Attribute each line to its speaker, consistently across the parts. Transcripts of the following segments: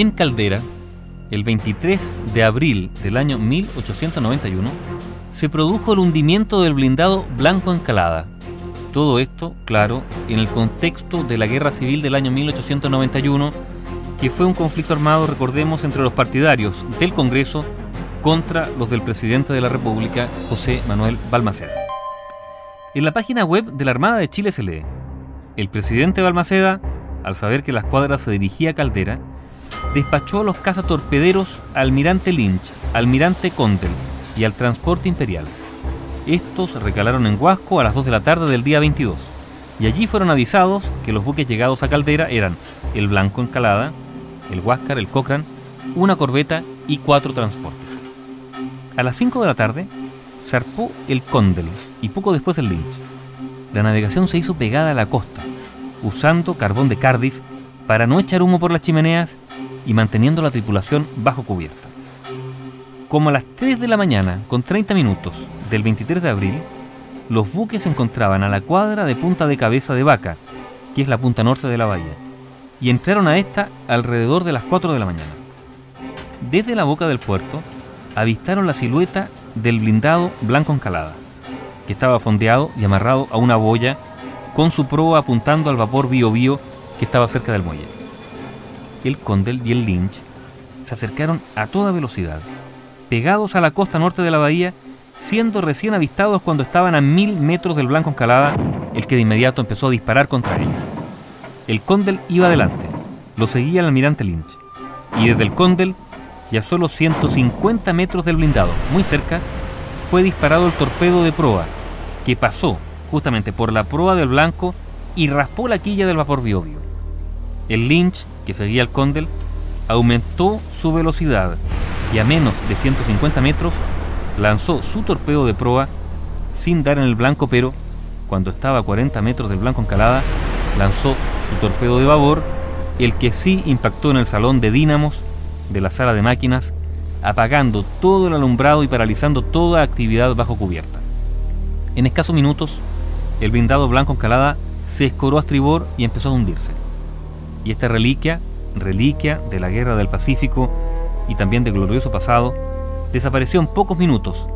Speaker 1: En Caldera, el 23 de abril del año 1891, se produjo el hundimiento del blindado Blanco Encalada. Todo esto, claro, en el contexto de la Guerra Civil del año 1891, que fue un conflicto armado, recordemos, entre los partidarios del Congreso contra los del presidente de la República, José Manuel Balmaceda. En la página web de la Armada de Chile se lee, el presidente Balmaceda, al saber que la escuadra se dirigía a Caldera, despachó a los cazatorpederos Almirante Lynch, Almirante Condel y al transporte imperial. Estos recalaron en Huasco a las 2 de la tarde del día 22 y allí fueron avisados que los buques llegados a Caldera eran el Blanco Encalada, el Huáscar, el Cochrane, una corbeta y cuatro transportes. A las 5 de la tarde zarpó el Condel y poco después el Lynch. La navegación se hizo pegada a la costa, usando carbón de Cardiff para no echar humo por las chimeneas y manteniendo la tripulación bajo cubierta. Como a las 3 de la mañana, con 30 minutos del 23 de abril, los buques se encontraban a la cuadra de Punta de Cabeza de Vaca, que es la punta norte de la bahía, y entraron a esta alrededor de las 4 de la mañana. Desde la boca del puerto, avistaron la silueta del blindado Blanco Encalada, que estaba fondeado y amarrado a una boya con su proa apuntando al vapor Bio Bio que estaba cerca del muelle. El Condel y el Lynch se acercaron a toda velocidad, pegados a la costa norte de la bahía, siendo recién avistados cuando estaban a mil metros del Blanco Encalada, el que de inmediato empezó a disparar contra ellos. El Condel iba adelante, lo seguía el almirante Lynch, y desde el Condel, y a solo 150 metros del blindado, muy cerca, fue disparado el torpedo de proa, que pasó justamente por la proa del Blanco y raspó la quilla del vapor Biobio. El Lynch, que seguía el Condel, aumentó su velocidad y a menos de 150 metros lanzó su torpedo de proa sin dar en el blanco, pero cuando estaba a 40 metros del blanco encalada, lanzó su torpedo de babor, el que sí impactó en el salón de dínamos de la sala de máquinas, apagando todo el alumbrado y paralizando toda actividad bajo cubierta. En escasos minutos, el blindado blanco encalada se escoró a estribor y empezó a hundirse. Y esta reliquia, reliquia de la guerra del Pacífico y también de glorioso pasado, desapareció en pocos minutos,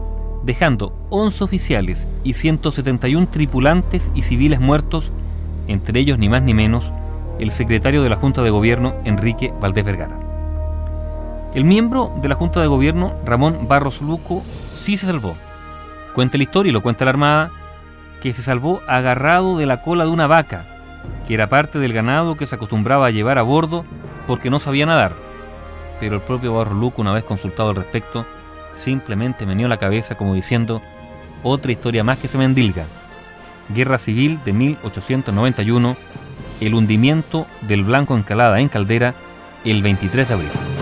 Speaker 1: dejando 11 oficiales y 171 tripulantes y civiles muertos, entre ellos ni más ni menos el secretario de la Junta de Gobierno, Enrique Valdés Vergara. El miembro de la Junta de Gobierno, Ramón Barros Luco, sí se salvó. Cuenta la historia y lo cuenta la Armada, que se salvó agarrado de la cola de una vaca, que era parte del ganado que se acostumbraba a llevar a bordo porque no sabía nadar. Pero el propio Barro Luco, una vez consultado al respecto, simplemente meneó la cabeza como diciendo, otra historia más que se me endilga. Guerra Civil de 1891, el hundimiento del Blanco Encalada en Caldera el 23 de abril.